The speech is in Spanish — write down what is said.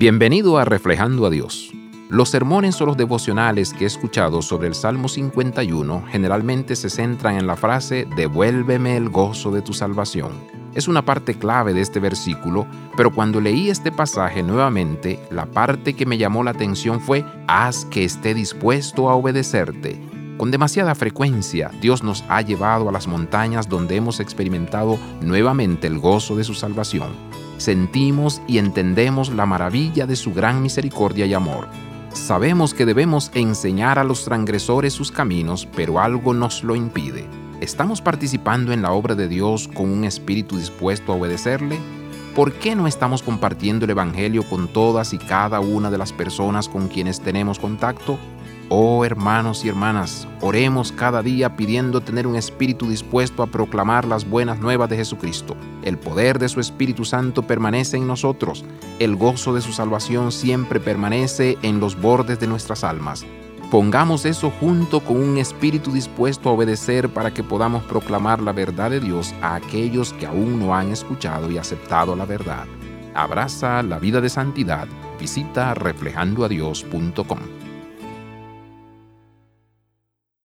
Bienvenido a Reflejando a Dios. Los sermones o los devocionales que he escuchado sobre el Salmo 51 generalmente se centran en la frase Devuélveme el gozo de tu salvación. Es una parte clave de este versículo, pero cuando leí este pasaje nuevamente, la parte que me llamó la atención fue Haz que esté dispuesto a obedecerte. Con demasiada frecuencia, Dios nos ha llevado a las montañas donde hemos experimentado nuevamente el gozo de su salvación sentimos y entendemos la maravilla de su gran misericordia y amor. Sabemos que debemos enseñar a los transgresores sus caminos, pero algo nos lo impide. ¿Estamos participando en la obra de Dios con un espíritu dispuesto a obedecerle? ¿Por qué no estamos compartiendo el Evangelio con todas y cada una de las personas con quienes tenemos contacto? Oh hermanos y hermanas, oremos cada día pidiendo tener un espíritu dispuesto a proclamar las buenas nuevas de Jesucristo. El poder de su Espíritu Santo permanece en nosotros. El gozo de su salvación siempre permanece en los bordes de nuestras almas. Pongamos eso junto con un espíritu dispuesto a obedecer para que podamos proclamar la verdad de Dios a aquellos que aún no han escuchado y aceptado la verdad. Abraza la vida de santidad. Visita reflejandoadios.com.